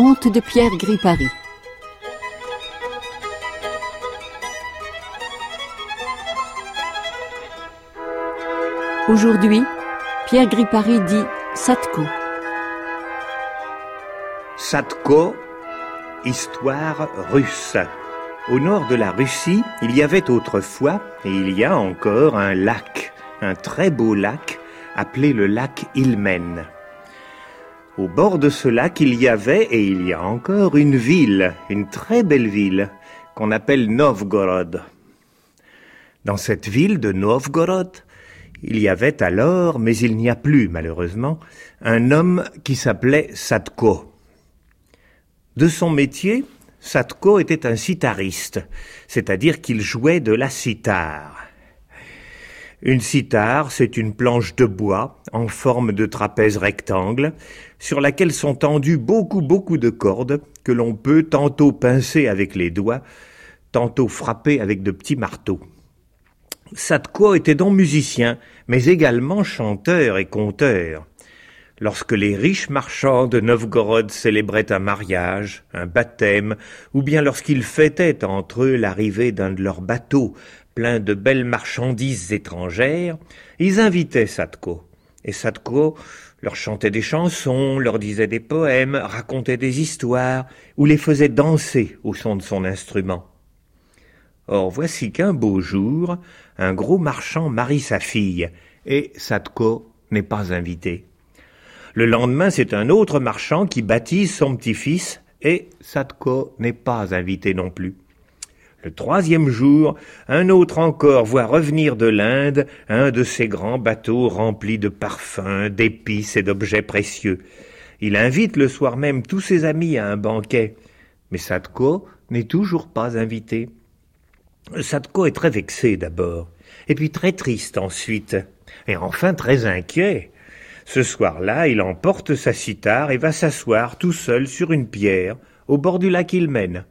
Conte de Pierre Gripari. Aujourd'hui, Pierre Gripari dit Satko. Satko, histoire russe. Au nord de la Russie, il y avait autrefois, et il y a encore, un lac, un très beau lac, appelé le lac Ilmen. Au bord de ce lac, il y avait, et il y a encore, une ville, une très belle ville, qu'on appelle Novgorod. Dans cette ville de Novgorod, il y avait alors, mais il n'y a plus malheureusement, un homme qui s'appelait Satko. De son métier, Satko était un sitariste, c'est-à-dire qu'il jouait de la cithare. Une cithare, c'est une planche de bois en forme de trapèze rectangle, sur laquelle sont tendues beaucoup beaucoup de cordes que l'on peut tantôt pincer avec les doigts, tantôt frapper avec de petits marteaux. Satko était donc musicien, mais également chanteur et conteur. Lorsque les riches marchands de Novgorod célébraient un mariage, un baptême, ou bien lorsqu'ils fêtaient entre eux l'arrivée d'un de leurs bateaux plein de belles marchandises étrangères, ils invitaient Satko. Et Satko leur chantait des chansons, leur disait des poèmes, racontait des histoires, ou les faisait danser au son de son instrument. Or voici qu'un beau jour, un gros marchand marie sa fille, et Satko n'est pas invité. Le lendemain, c'est un autre marchand qui baptise son petit-fils, et Satko n'est pas invité non plus. Le troisième jour, un autre encore voit revenir de l'Inde un de ces grands bateaux remplis de parfums, d'épices et d'objets précieux. Il invite le soir même tous ses amis à un banquet, mais Satko n'est toujours pas invité. Satko est très vexé d'abord, et puis très triste ensuite, et enfin très inquiet. Ce soir-là, il emporte sa cithare et va s'asseoir tout seul sur une pierre, au bord du lac Ilmen.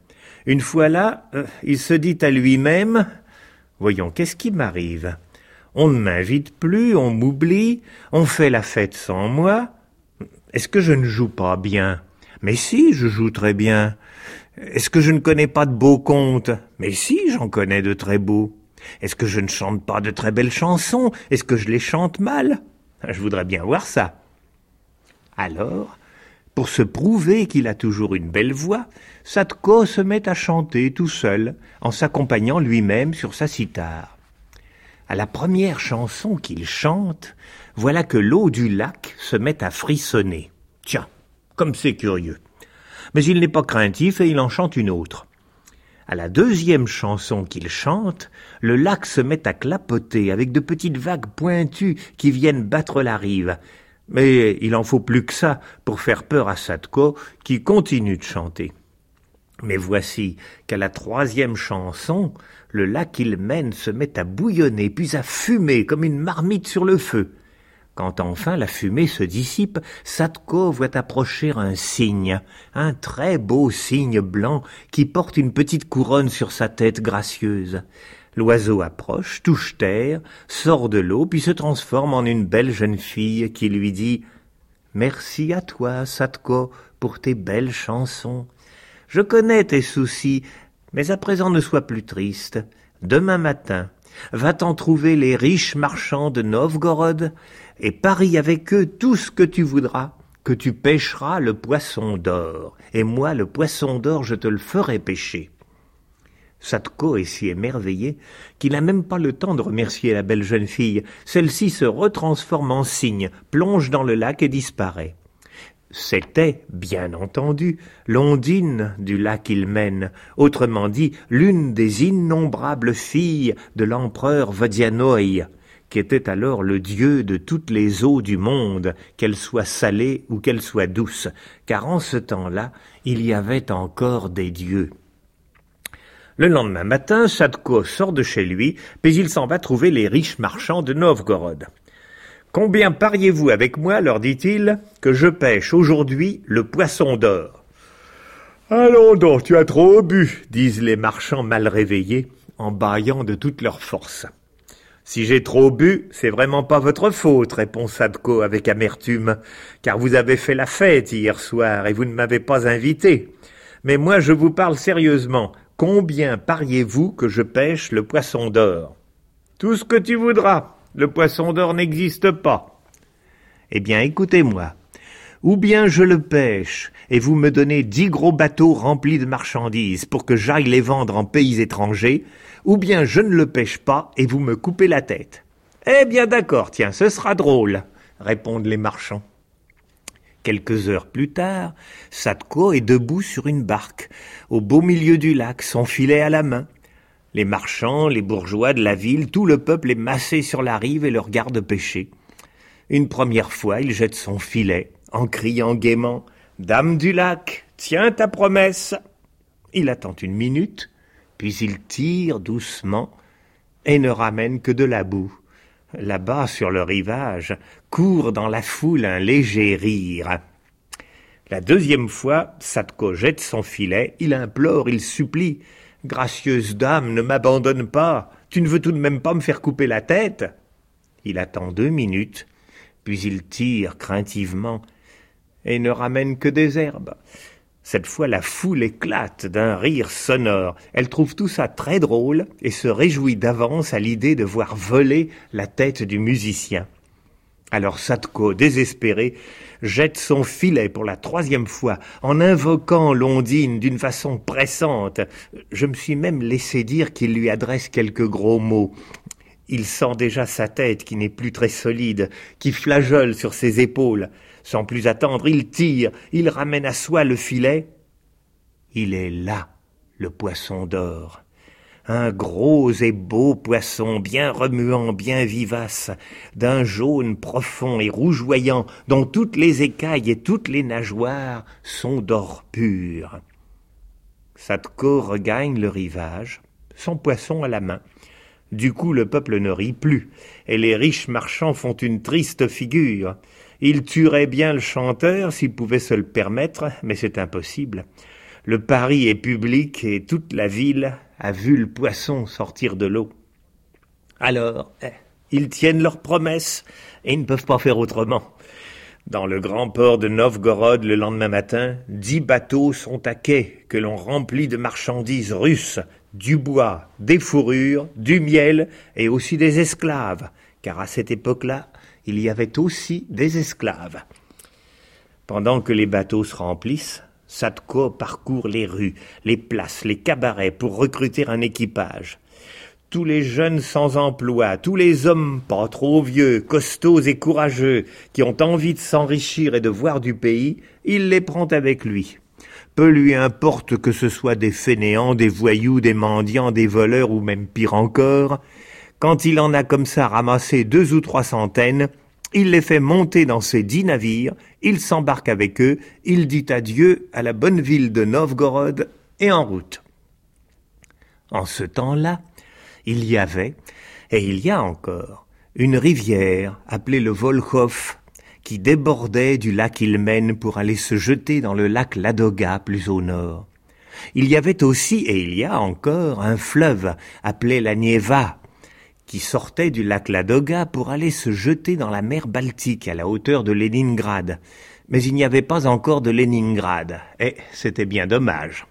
Une fois là, euh, il se dit à lui-même Voyons, qu'est-ce qui m'arrive? On ne m'invite plus, on m'oublie, on fait la fête sans moi. Est-ce que je ne joue pas bien? Mais si, je joue très bien. Est-ce que je ne connais pas de beaux contes? Mais si, j'en connais de très beaux. Est-ce que je ne chante pas de très belles chansons? Est-ce que je les chante mal? Je voudrais bien voir ça. Alors, pour se prouver qu'il a toujours une belle voix, Satko se met à chanter tout seul, en s'accompagnant lui-même sur sa cithare. À la première chanson qu'il chante, voilà que l'eau du lac se met à frissonner. Tiens, comme c'est curieux mais il n'est pas craintif et il en chante une autre. À la deuxième chanson qu'il chante, le lac se met à clapoter avec de petites vagues pointues qui viennent battre la rive. Mais il en faut plus que ça pour faire peur à Satko, qui continue de chanter. Mais voici qu'à la troisième chanson, le lac qu'il mène se met à bouillonner, puis à fumer comme une marmite sur le feu. Quand enfin la fumée se dissipe, Satko voit approcher un cygne, un très beau cygne blanc qui porte une petite couronne sur sa tête gracieuse. L'oiseau approche, touche terre, sort de l'eau, puis se transforme en une belle jeune fille qui lui dit Merci à toi, Satko, pour tes belles chansons. Je connais tes soucis, mais à présent ne sois plus triste. Demain matin, va-t'en trouver les riches marchands de Novgorod, et parie avec eux tout ce que tu voudras, que tu pêcheras le poisson d'or, et moi le poisson d'or je te le ferai pêcher. Satko est si émerveillé qu'il n'a même pas le temps de remercier la belle jeune fille. Celle-ci se retransforme en cygne, plonge dans le lac et disparaît. C'était, bien entendu, l'ondine du lac Ilmen, autrement dit l'une des innombrables filles de l'empereur Vodianoï, qui était alors le dieu de toutes les eaux du monde, qu'elles soient salées ou qu'elles soient douces, car en ce temps-là, il y avait encore des dieux. Le lendemain matin, Sadko sort de chez lui, puis il s'en va trouver les riches marchands de Novgorod. Combien pariez-vous avec moi, leur dit-il, que je pêche aujourd'hui le poisson d'or? Allons donc, tu as trop bu, disent les marchands mal réveillés, en bâillant de toute leur force. Si j'ai trop bu, c'est vraiment pas votre faute, répond Sadko avec amertume, car vous avez fait la fête hier soir et vous ne m'avez pas invité. Mais moi je vous parle sérieusement. Combien pariez-vous que je pêche le poisson d'or? Tout ce que tu voudras. Le poisson d'or n'existe pas. Eh bien, écoutez-moi. Ou bien je le pêche, et vous me donnez dix gros bateaux remplis de marchandises pour que j'aille les vendre en pays étrangers, ou bien je ne le pêche pas, et vous me coupez la tête. Eh bien d'accord, tiens, ce sera drôle, répondent les marchands. Quelques heures plus tard, Satko est debout sur une barque, au beau milieu du lac, son filet à la main. Les marchands, les bourgeois de la ville, tout le peuple est massé sur la rive et le regarde pêcher. Une première fois, il jette son filet, en criant gaiement Dame du lac, tiens ta promesse. Il attend une minute, puis il tire doucement et ne ramène que de la boue. Là-bas, sur le rivage, court dans la foule un léger rire. La deuxième fois, Satko jette son filet, il implore, il supplie. Gracieuse dame, ne m'abandonne pas. Tu ne veux tout de même pas me faire couper la tête? Il attend deux minutes, puis il tire craintivement et ne ramène que des herbes. Cette fois la foule éclate d'un rire sonore. Elle trouve tout ça très drôle et se réjouit d'avance à l'idée de voir voler la tête du musicien. Alors Satko, désespéré, jette son filet pour la troisième fois, en invoquant l'ondine d'une façon pressante. Je me suis même laissé dire qu'il lui adresse quelques gros mots. Il sent déjà sa tête qui n'est plus très solide, qui flageole sur ses épaules. Sans plus attendre, il tire, il ramène à soi le filet. Il est là, le poisson d'or. Un gros et beau poisson, bien remuant, bien vivace, d'un jaune profond et rougeoyant, dont toutes les écailles et toutes les nageoires sont d'or pur. Satko regagne le rivage, son poisson à la main. Du coup, le peuple ne rit plus, et les riches marchands font une triste figure. Il tuerait bien le chanteur s'il pouvait se le permettre, mais c'est impossible. Le pari est public et toute la ville a vu le poisson sortir de l'eau. Alors, eh, ils tiennent leurs promesses et ne peuvent pas faire autrement. Dans le grand port de Novgorod le lendemain matin, dix bateaux sont à quai que l'on remplit de marchandises russes, du bois, des fourrures, du miel et aussi des esclaves, car à cette époque-là, il y avait aussi des esclaves. Pendant que les bateaux se remplissent, Sadko parcourt les rues, les places, les cabarets pour recruter un équipage. Tous les jeunes sans emploi, tous les hommes pas trop vieux, costauds et courageux, qui ont envie de s'enrichir et de voir du pays, il les prend avec lui. Peu lui importe que ce soit des fainéants, des voyous, des mendiants, des voleurs ou même pire encore, quand il en a comme ça ramassé deux ou trois centaines, il les fait monter dans ses dix navires, il s'embarque avec eux, il dit adieu à la bonne ville de Novgorod et en route. En ce temps-là, il y avait, et il y a encore, une rivière appelée le Volkhov qui débordait du lac Ilmen pour aller se jeter dans le lac Ladoga plus au nord. Il y avait aussi, et il y a encore, un fleuve appelé la Nieva qui sortait du lac Ladoga pour aller se jeter dans la mer Baltique à la hauteur de Leningrad. Mais il n'y avait pas encore de Leningrad, et c'était bien dommage.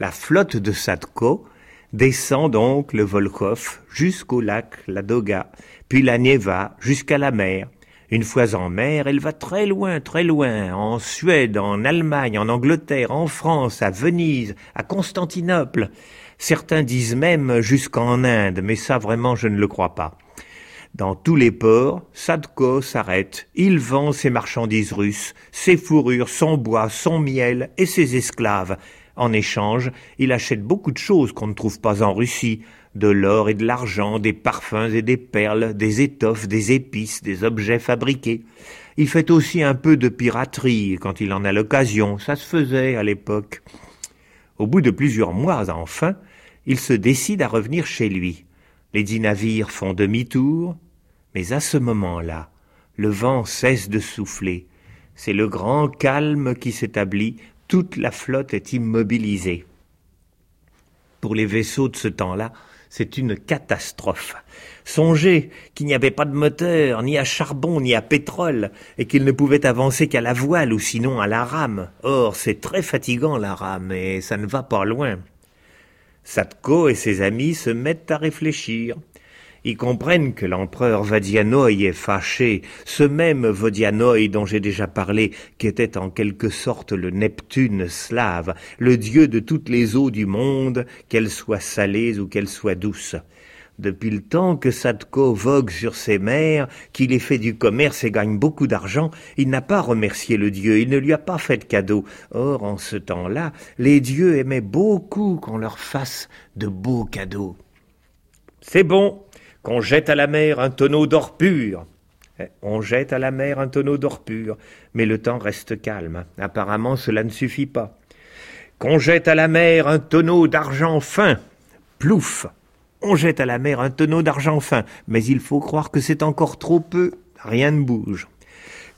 La flotte de Sadko descend donc le Volkhov jusqu'au lac Ladoga, puis la Neva jusqu'à la mer. Une fois en mer, elle va très loin, très loin, en Suède, en Allemagne, en Angleterre, en France, à Venise, à Constantinople. Certains disent même jusqu'en Inde, mais ça vraiment je ne le crois pas. Dans tous les ports, Sadko s'arrête. Il vend ses marchandises russes, ses fourrures, son bois, son miel et ses esclaves. En échange, il achète beaucoup de choses qu'on ne trouve pas en Russie, de l'or et de l'argent, des parfums et des perles, des étoffes, des épices, des objets fabriqués. Il fait aussi un peu de piraterie quand il en a l'occasion, ça se faisait à l'époque. Au bout de plusieurs mois, enfin, il se décide à revenir chez lui. Les dix navires font demi-tour, mais à ce moment-là, le vent cesse de souffler. C'est le grand calme qui s'établit, toute la flotte est immobilisée. Pour les vaisseaux de ce temps-là, C'est une catastrophe. Songez qu'il n'y avait pas de moteur, ni à charbon, ni à pétrole, et qu'il ne pouvait avancer qu'à la voile ou sinon à la rame. Or, c'est très fatigant la rame, et ça ne va pas loin. Satko et ses amis se mettent à réfléchir. Ils comprennent que l'empereur Vadianoï est fâché, ce même Vodianoï dont j'ai déjà parlé, qui était en quelque sorte le Neptune slave, le dieu de toutes les eaux du monde, qu'elles soient salées ou qu'elles soient douces. Depuis le temps que Sadko vogue sur ses mers, qu'il ait fait du commerce et gagne beaucoup d'argent, il n'a pas remercié le dieu, il ne lui a pas fait de cadeau. Or, en ce temps-là, les dieux aimaient beaucoup qu'on leur fasse de beaux cadeaux. C'est bon, qu'on jette à la mer un tonneau d'or pur. Eh, on jette à la mer un tonneau d'or pur, mais le temps reste calme. Apparemment, cela ne suffit pas. Qu'on jette à la mer un tonneau d'argent fin. Plouf. On jette à la mer un tonneau d'argent fin, mais il faut croire que c'est encore trop peu. Rien ne bouge.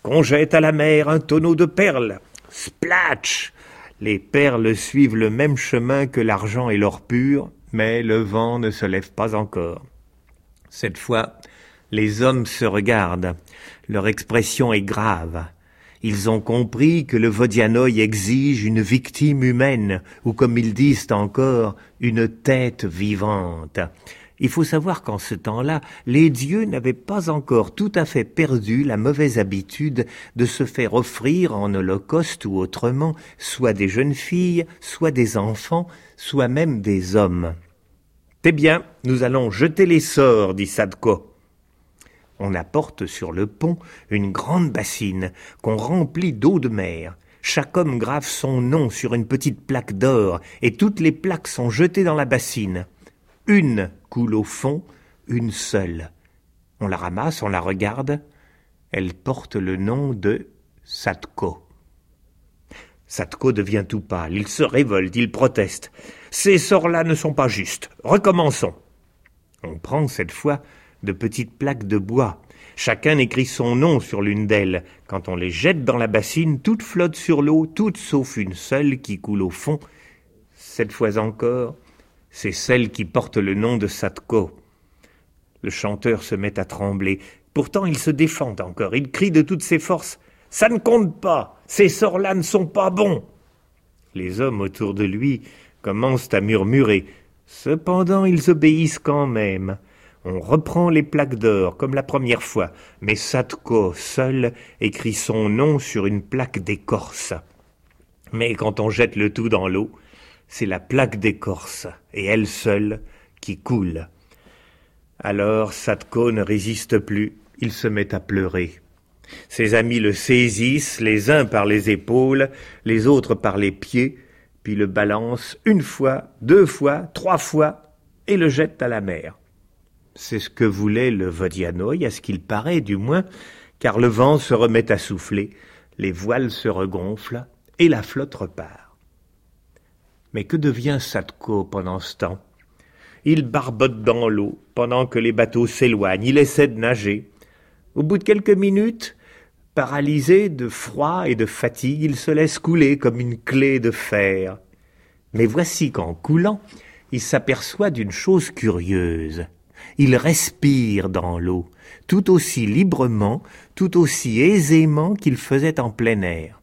Qu'on jette à la mer un tonneau de perles. Splatch. Les perles suivent le même chemin que l'argent et l'or pur, mais le vent ne se lève pas encore. Cette fois, les hommes se regardent. Leur expression est grave. Ils ont compris que le Vodianoï exige une victime humaine, ou comme ils disent encore, une tête vivante. Il faut savoir qu'en ce temps-là, les dieux n'avaient pas encore tout à fait perdu la mauvaise habitude de se faire offrir en holocauste ou autrement soit des jeunes filles, soit des enfants, soit même des hommes. C'est bien, nous allons jeter les sorts, dit Sadko. On apporte sur le pont une grande bassine qu'on remplit d'eau de mer. Chaque homme grave son nom sur une petite plaque d'or, et toutes les plaques sont jetées dans la bassine. Une coule au fond, une seule. On la ramasse, on la regarde. Elle porte le nom de Sadko. Satko devient tout pâle, il se révolte, il proteste. Ces sorts-là ne sont pas justes. Recommençons. On prend cette fois de petites plaques de bois. Chacun écrit son nom sur l'une d'elles. Quand on les jette dans la bassine, toutes flottent sur l'eau, toutes sauf une seule qui coule au fond. Cette fois encore, c'est celle qui porte le nom de Satko. Le chanteur se met à trembler. Pourtant il se défend encore. Il crie de toutes ses forces. Ça ne compte pas. Ces sorts-là ne sont pas bons. Les hommes autour de lui commencent à murmurer. Cependant, ils obéissent quand même. On reprend les plaques d'or comme la première fois, mais Satko seul écrit son nom sur une plaque d'écorce. Mais quand on jette le tout dans l'eau, c'est la plaque d'écorce, et elle seule, qui coule. Alors Satko ne résiste plus, il se met à pleurer. Ses amis le saisissent, les uns par les épaules, les autres par les pieds, puis le balancent une fois, deux fois, trois fois, et le jettent à la mer. C'est ce que voulait le Vodianoï, à ce qu'il paraît du moins, car le vent se remet à souffler, les voiles se regonflent, et la flotte repart. Mais que devient Satko pendant ce temps? Il barbote dans l'eau, pendant que les bateaux s'éloignent, il essaie de nager. Au bout de quelques minutes, paralysé de froid et de fatigue, il se laisse couler comme une clé de fer. Mais voici qu'en coulant, il s'aperçoit d'une chose curieuse. Il respire dans l'eau, tout aussi librement, tout aussi aisément qu'il faisait en plein air.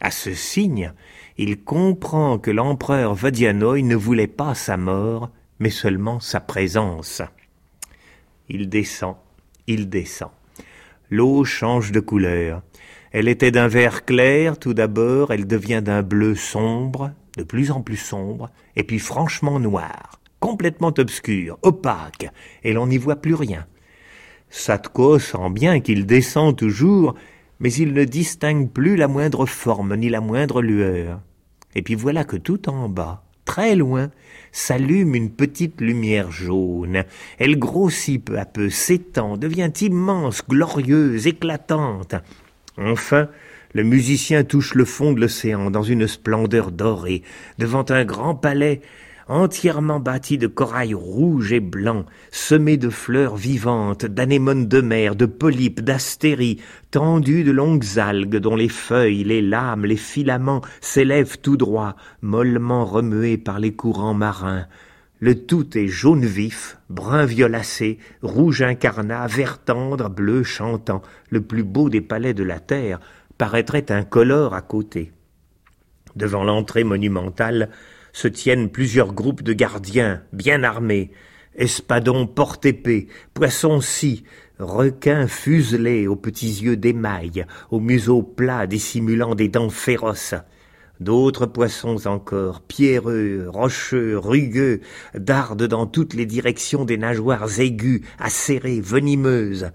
À ce signe, il comprend que l'empereur Vadianoï ne voulait pas sa mort, mais seulement sa présence. Il descend, il descend. L'eau change de couleur. Elle était d'un vert clair tout d'abord, elle devient d'un bleu sombre, de plus en plus sombre, et puis franchement noir, complètement obscur, opaque, et l'on n'y voit plus rien. Satko sent bien qu'il descend toujours, mais il ne distingue plus la moindre forme ni la moindre lueur. Et puis voilà que tout en bas, très loin, s'allume une petite lumière jaune. Elle grossit peu à peu, s'étend, devient immense, glorieuse, éclatante. Enfin, le musicien touche le fond de l'océan dans une splendeur dorée, devant un grand palais entièrement bâti de corail rouge et blanc, semé de fleurs vivantes, d'anémones de mer, de polypes, d'astéries, tendu de longues algues dont les feuilles, les lames, les filaments s'élèvent tout droit, mollement remués par les courants marins. Le tout est jaune vif, brun violacé, rouge incarnat, vert tendre, bleu chantant. Le plus beau des palais de la terre paraîtrait incolore à côté. Devant l'entrée monumentale se tiennent plusieurs groupes de gardiens, bien armés, espadons porte-épée, poissons-scie, requins fuselés aux petits yeux d'émail, aux museaux plats dissimulant des dents féroces. D'autres poissons encore, pierreux, rocheux, rugueux, dardent dans toutes les directions des nageoires aiguës, acérées, venimeuses.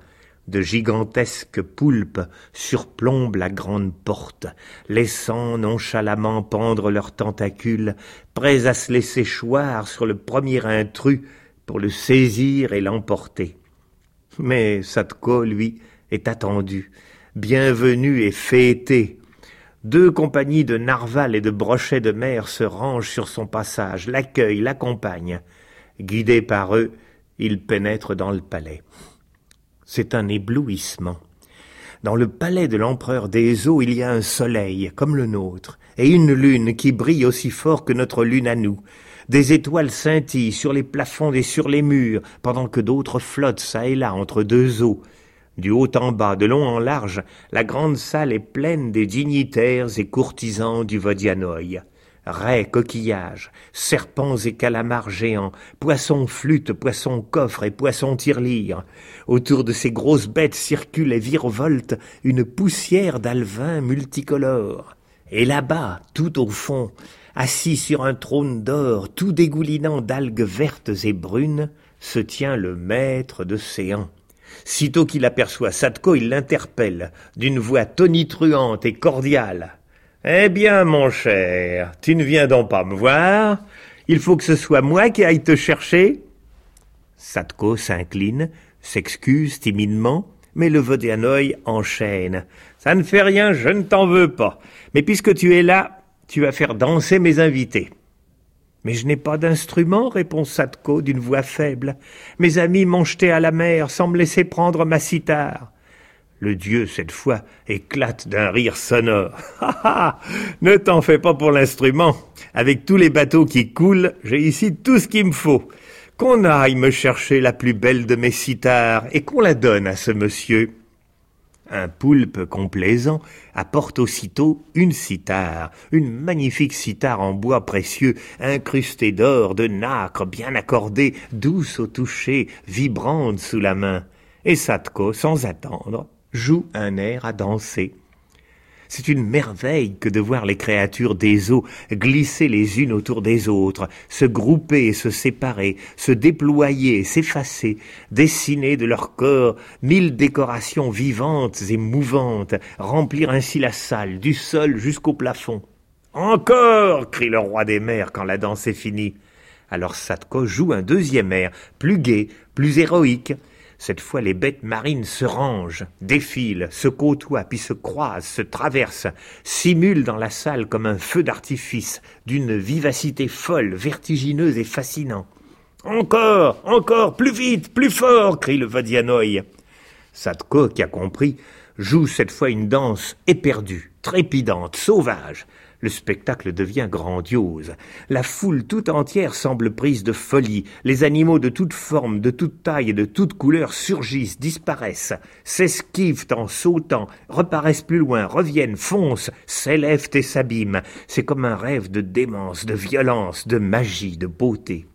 De gigantesques poulpes surplombent la grande porte, laissant nonchalamment pendre leurs tentacules, prêts à se laisser choir sur le premier intrus pour le saisir et l'emporter. Mais Satko, lui, est attendu, bienvenu et fêté, deux compagnies de narvals et de brochets de mer se rangent sur son passage, l'accueillent, l'accompagnent. Guidé par eux, il pénètre dans le palais. C'est un éblouissement. Dans le palais de l'empereur des eaux, il y a un soleil, comme le nôtre, et une lune qui brille aussi fort que notre lune à nous. Des étoiles scintillent sur les plafonds et sur les murs, pendant que d'autres flottent çà et là entre deux eaux. Du haut en bas, de long en large, la grande salle est pleine des dignitaires et courtisans du Vodianoï. Raies, coquillages, serpents et calamars géants, poissons flûtes, poissons coffres et poissons tirelires. Autour de ces grosses bêtes circule et virevolte une poussière d'alvins multicolores. Et là-bas, tout au fond, assis sur un trône d'or, tout dégoulinant d'algues vertes et brunes, se tient le maître de séant. Sitôt qu'il aperçoit Sadko, il l'interpelle, d'une voix tonitruante et cordiale. Eh bien, mon cher, tu ne viens donc pas me voir Il faut que ce soit moi qui aille te chercher Sadko s'incline, s'excuse timidement, mais le Vodéanoï enchaîne. Ça ne fait rien, je ne t'en veux pas. Mais puisque tu es là, tu vas faire danser mes invités. Mais je n'ai pas d'instrument, répond Sadko d'une voix faible. Mes amis m'ont jeté à la mer sans me laisser prendre ma cithare. Le dieu, cette fois, éclate d'un rire sonore. Ha ha Ne t'en fais pas pour l'instrument. Avec tous les bateaux qui coulent, j'ai ici tout ce qu'il me faut. Qu'on aille me chercher la plus belle de mes cithares et qu'on la donne à ce monsieur. Un poulpe complaisant apporte aussitôt une cithare, une magnifique cithare en bois précieux, incrustée d'or, de nacre, bien accordée, douce au toucher, vibrante sous la main. Et Satko, sans attendre, joue un air à danser. C'est une merveille que de voir les créatures des eaux glisser les unes autour des autres, se grouper et se séparer, se déployer et s'effacer, dessiner de leur corps mille décorations vivantes et mouvantes, remplir ainsi la salle, du sol jusqu'au plafond. Encore crie le roi des mers quand la danse est finie. Alors Satko joue un deuxième air, plus gai, plus héroïque, cette fois, les bêtes marines se rangent, défilent, se côtoient, puis se croisent, se traversent, simulent dans la salle comme un feu d'artifice, d'une vivacité folle, vertigineuse et fascinante. Encore, encore, plus vite, plus fort, crie le Vadianoï. Sadko, qui a compris, joue cette fois une danse éperdue, trépidante, sauvage, le spectacle devient grandiose. La foule tout entière semble prise de folie. Les animaux de toutes formes, de toutes tailles et de toutes couleurs surgissent, disparaissent, s'esquivent en sautant, reparaissent plus loin, reviennent, foncent, s'élèvent et s'abîment. C'est comme un rêve de démence, de violence, de magie, de beauté.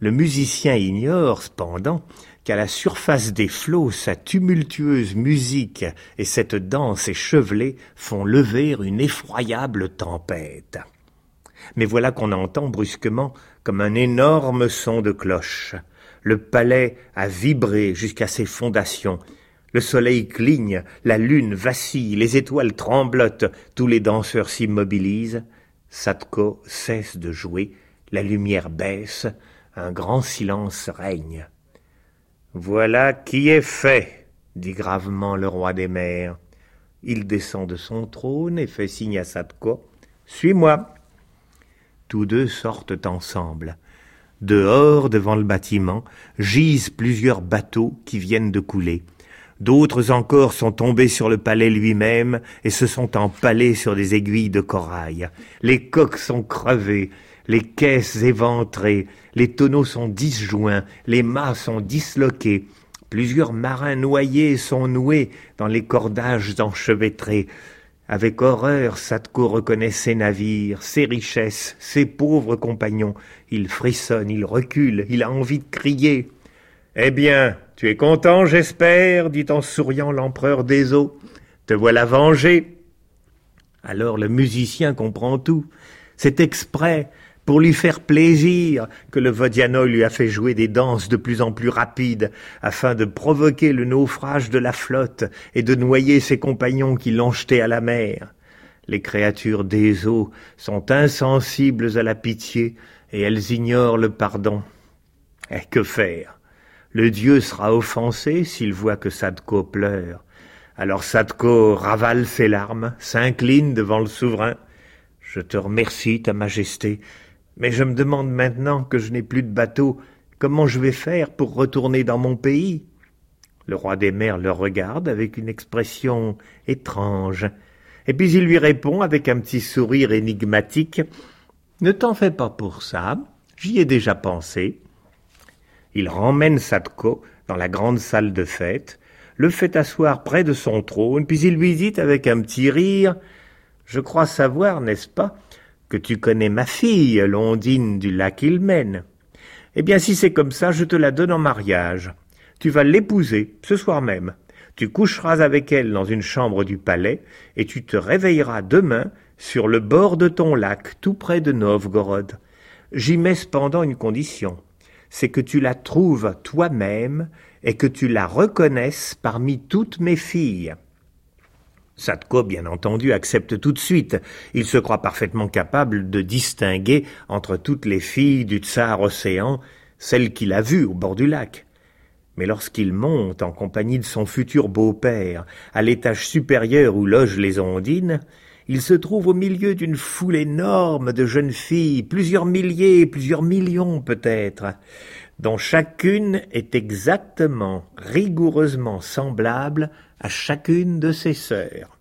Le musicien ignore, cependant, qu'à la surface des flots sa tumultueuse musique et cette danse échevelée font lever une effroyable tempête. Mais voilà qu'on entend brusquement comme un énorme son de cloche. Le palais a vibré jusqu'à ses fondations. Le soleil cligne, la lune vacille, les étoiles tremblotent, tous les danseurs s'immobilisent. Satko cesse de jouer, la lumière baisse, un grand silence règne. Voilà qui est fait, dit gravement le roi des mers. Il descend de son trône et fait signe à Satko. Suis-moi. Tous deux sortent ensemble. Dehors, devant le bâtiment, gisent plusieurs bateaux qui viennent de couler. D'autres encore sont tombés sur le palais lui-même et se sont empalés sur des aiguilles de corail. Les coques sont crevées, les caisses éventrées, les tonneaux sont disjoints, les mâts sont disloqués, plusieurs marins noyés sont noués dans les cordages enchevêtrés. Avec horreur, Satko reconnaît ses navires, ses richesses, ses pauvres compagnons. Il frissonne, il recule, il a envie de crier. Eh bien, tu es content, j'espère, dit en souriant l'empereur des eaux. Te voilà vengé. Alors le musicien comprend tout. C'est exprès, pour lui faire plaisir, que le Vodiano lui a fait jouer des danses de plus en plus rapides, afin de provoquer le naufrage de la flotte et de noyer ses compagnons qui l'ont à la mer. Les créatures des eaux sont insensibles à la pitié, et elles ignorent le pardon. Et que faire? Le dieu sera offensé s'il voit que Sadko pleure. Alors Sadko ravale ses larmes, s'incline devant le souverain. Je te remercie, ta majesté, mais je me demande maintenant que je n'ai plus de bateau, comment je vais faire pour retourner dans mon pays? Le roi des mers le regarde avec une expression étrange, et puis il lui répond avec un petit sourire énigmatique. Ne t'en fais pas pour ça, j'y ai déjà pensé. Il remmène Sadko dans la grande salle de fête, le fait asseoir près de son trône, puis il lui dit avec un petit rire Je crois savoir, n'est-ce pas, que tu connais ma fille, l'ondine du lac Ilmen. Eh bien, si c'est comme ça, je te la donne en mariage. Tu vas l'épouser, ce soir même. Tu coucheras avec elle dans une chambre du palais, et tu te réveilleras demain sur le bord de ton lac, tout près de Novgorod. J'y mets cependant une condition, c'est que tu la trouves toi-même et que tu la reconnaisses parmi toutes mes filles. Sadko, bien entendu, accepte tout de suite. Il se croit parfaitement capable de distinguer entre toutes les filles du tsar océan celles qu'il a vues au bord du lac. Mais lorsqu'il monte en compagnie de son futur beau-père à l'étage supérieur où logent les ondines, il se trouve au milieu d'une foule énorme de jeunes filles, plusieurs milliers, plusieurs millions peut-être, dont chacune est exactement, rigoureusement semblable à chacune de ses sœurs.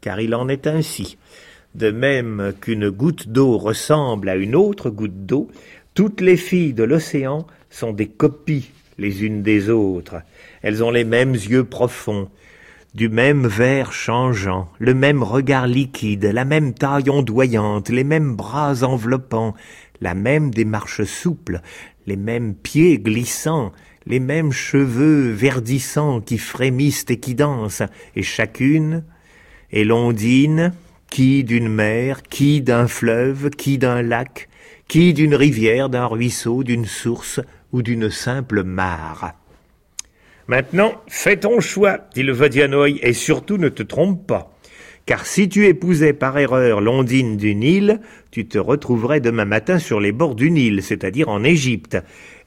Car il en est ainsi. De même qu'une goutte d'eau ressemble à une autre goutte d'eau, toutes les filles de l'océan sont des copies les unes des autres. Elles ont les mêmes yeux profonds, du même vert changeant, le même regard liquide, la même taille ondoyante, les mêmes bras enveloppants, la même démarche souple, les mêmes pieds glissants, les mêmes cheveux verdissants qui frémissent et qui dansent, et chacune est l'ondine, qui d'une mer, qui d'un fleuve, qui d'un lac, qui d'une rivière, d'un ruisseau, d'une source ou d'une simple mare. Maintenant, fais ton choix, dit le Vodianoï, et surtout ne te trompe pas. Car si tu épousais par erreur l'ondine du Nil, tu te retrouverais demain matin sur les bords du Nil, c'est-à-dire en Égypte.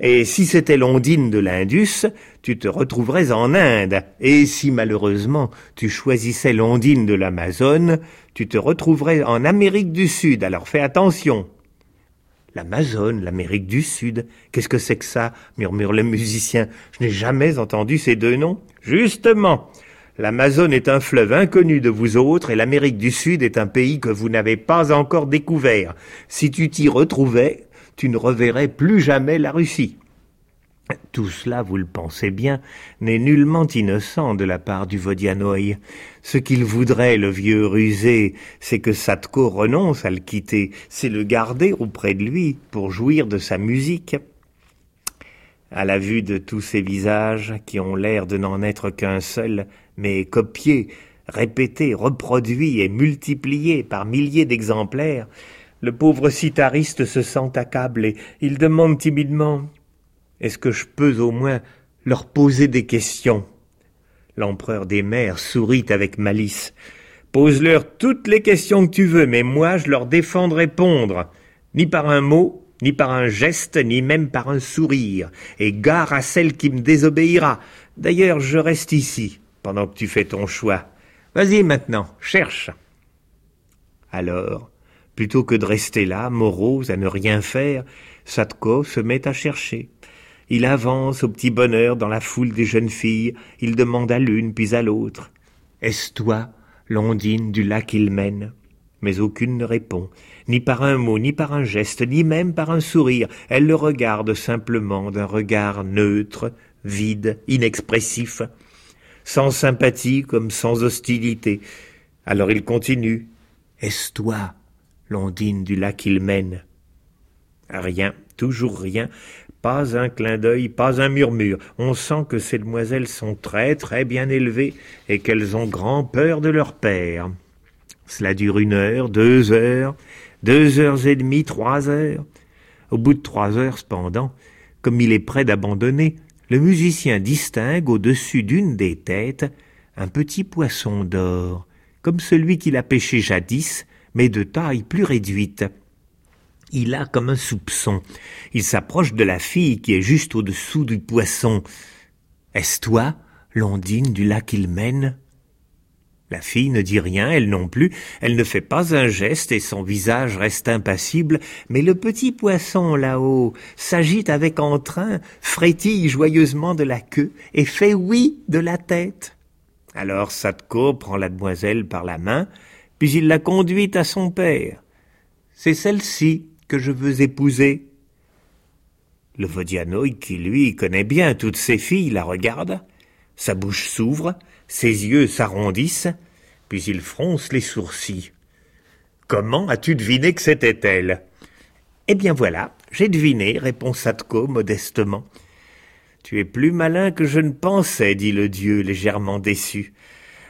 Et si c'était l'ondine de l'Indus, tu te retrouverais en Inde. Et si malheureusement tu choisissais l'ondine de l'Amazone, tu te retrouverais en Amérique du Sud. Alors fais attention. L'Amazone, l'Amérique du Sud. Qu'est-ce que c'est que ça? murmure le musicien. Je n'ai jamais entendu ces deux noms. Justement. L'Amazone est un fleuve inconnu de vous autres et l'Amérique du Sud est un pays que vous n'avez pas encore découvert. Si tu t'y retrouvais, tu ne reverrais plus jamais la Russie. Tout cela, vous le pensez bien, n'est nullement innocent de la part du Vodianoï. Ce qu'il voudrait, le vieux rusé, c'est que Satko renonce à le quitter, c'est le garder auprès de lui pour jouir de sa musique. À la vue de tous ces visages qui ont l'air de n'en être qu'un seul, mais copiés, répétés, reproduits et multipliés par milliers d'exemplaires, le pauvre citariste se sent accablé. Il demande timidement Est-ce que je peux au moins leur poser des questions? L'empereur des mers sourit avec malice. Pose-leur toutes les questions que tu veux, mais moi je leur défends de répondre, ni par un mot, ni par un geste, ni même par un sourire, et gare à celle qui me désobéira. D'ailleurs, je reste ici, pendant que tu fais ton choix. Vas-y maintenant, cherche. Alors, plutôt que de rester là, morose, à ne rien faire, Satko se met à chercher. Il avance au petit bonheur dans la foule des jeunes filles, il demande à l'une puis à l'autre. Est-ce toi, l'ondine du lac Ilmen Mais aucune ne répond, ni par un mot, ni par un geste, ni même par un sourire. Elle le regarde simplement d'un regard neutre, vide, inexpressif, sans sympathie comme sans hostilité. Alors il continue. Est-ce toi, l'ondine du lac il mène? Rien, toujours rien, pas un clin d'œil, pas un murmure. On sent que ces demoiselles sont très très bien élevées et qu'elles ont grand peur de leur père. Cela dure une heure, deux heures, deux heures et demie, trois heures. Au bout de trois heures, cependant, comme il est prêt d'abandonner, le musicien distingue au-dessus d'une des têtes un petit poisson d'or, comme celui qu'il a pêché jadis, mais de taille plus réduite. Il a comme un soupçon. Il s'approche de la fille qui est juste au-dessous du poisson. Est-ce toi, l'ondine du lac il mène La fille ne dit rien, elle non plus, elle ne fait pas un geste et son visage reste impassible, mais le petit poisson là-haut s'agite avec entrain, frétille joyeusement de la queue et fait oui de la tête. Alors Satko prend la demoiselle par la main, puis il la conduit à son père. C'est celle-ci, que je veux épouser. Le Vodianoï, qui lui connaît bien toutes ses filles, la regarde, sa bouche s'ouvre, ses yeux s'arrondissent, puis il fronce les sourcils. Comment as-tu deviné que c'était elle? Eh bien voilà, j'ai deviné, répond Satko modestement. Tu es plus malin que je ne pensais, dit le dieu légèrement déçu.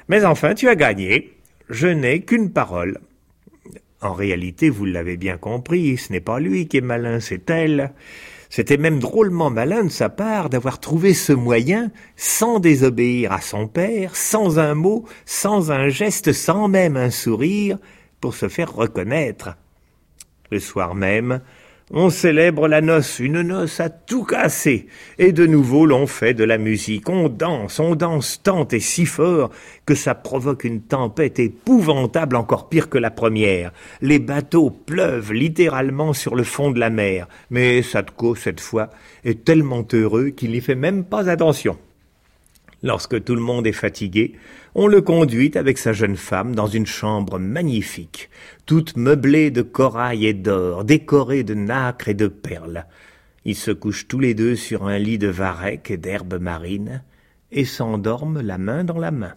Mais enfin, tu as gagné. Je n'ai qu'une parole. En réalité, vous l'avez bien compris, ce n'est pas lui qui est malin, c'est elle. C'était même drôlement malin de sa part d'avoir trouvé ce moyen sans désobéir à son père, sans un mot, sans un geste, sans même un sourire, pour se faire reconnaître. Le soir même, on célèbre la noce, une noce à tout casser, et de nouveau l'on fait de la musique, on danse, on danse tant et si fort que ça provoque une tempête épouvantable encore pire que la première. Les bateaux pleuvent littéralement sur le fond de la mer, mais Sadko, cette fois, est tellement heureux qu'il n'y fait même pas attention. Lorsque tout le monde est fatigué, on le conduit avec sa jeune femme dans une chambre magnifique, toute meublée de corail et d'or, décorée de nacre et de perles. Ils se couchent tous les deux sur un lit de varech et d'herbes marines, et s'endorment la main dans la main.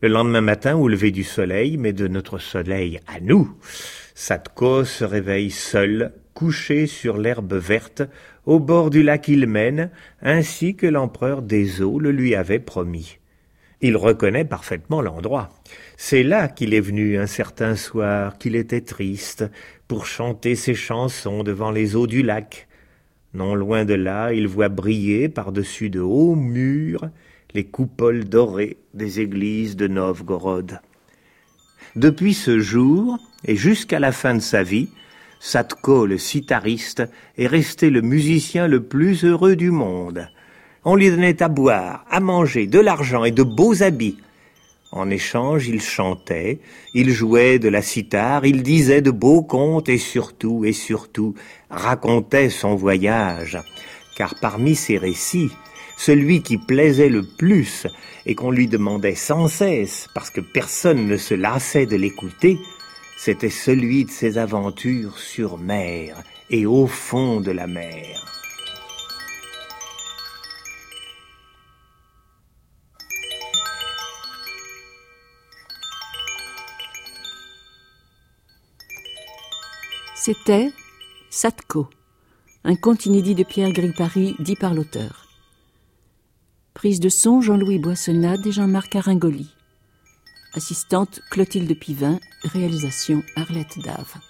Le lendemain matin, au lever du soleil, mais de notre soleil à nous, Satko se réveille seul, couché sur l'herbe verte, au bord du lac Ilmen, ainsi que l'empereur des eaux le lui avait promis. Il reconnaît parfaitement l'endroit. C'est là qu'il est venu un certain soir, qu'il était triste, pour chanter ses chansons devant les eaux du lac. Non loin de là, il voit briller par-dessus de hauts murs les coupoles dorées des églises de Novgorod. Depuis ce jour, et jusqu'à la fin de sa vie, Satko, le sitariste, est resté le musicien le plus heureux du monde. On lui donnait à boire, à manger, de l'argent et de beaux habits. En échange, il chantait, il jouait de la cithare, il disait de beaux contes et surtout, et surtout, racontait son voyage. Car parmi ses récits, celui qui plaisait le plus et qu'on lui demandait sans cesse, parce que personne ne se lassait de l'écouter, c'était celui de ses aventures sur mer et au fond de la mer. C'était Satko, un conte inédit de Pierre Gripari dit par l'auteur. Prise de son Jean-Louis Boissonnade et Jean-Marc Aringoli. Assistante Clotilde Pivin, réalisation Arlette Dave.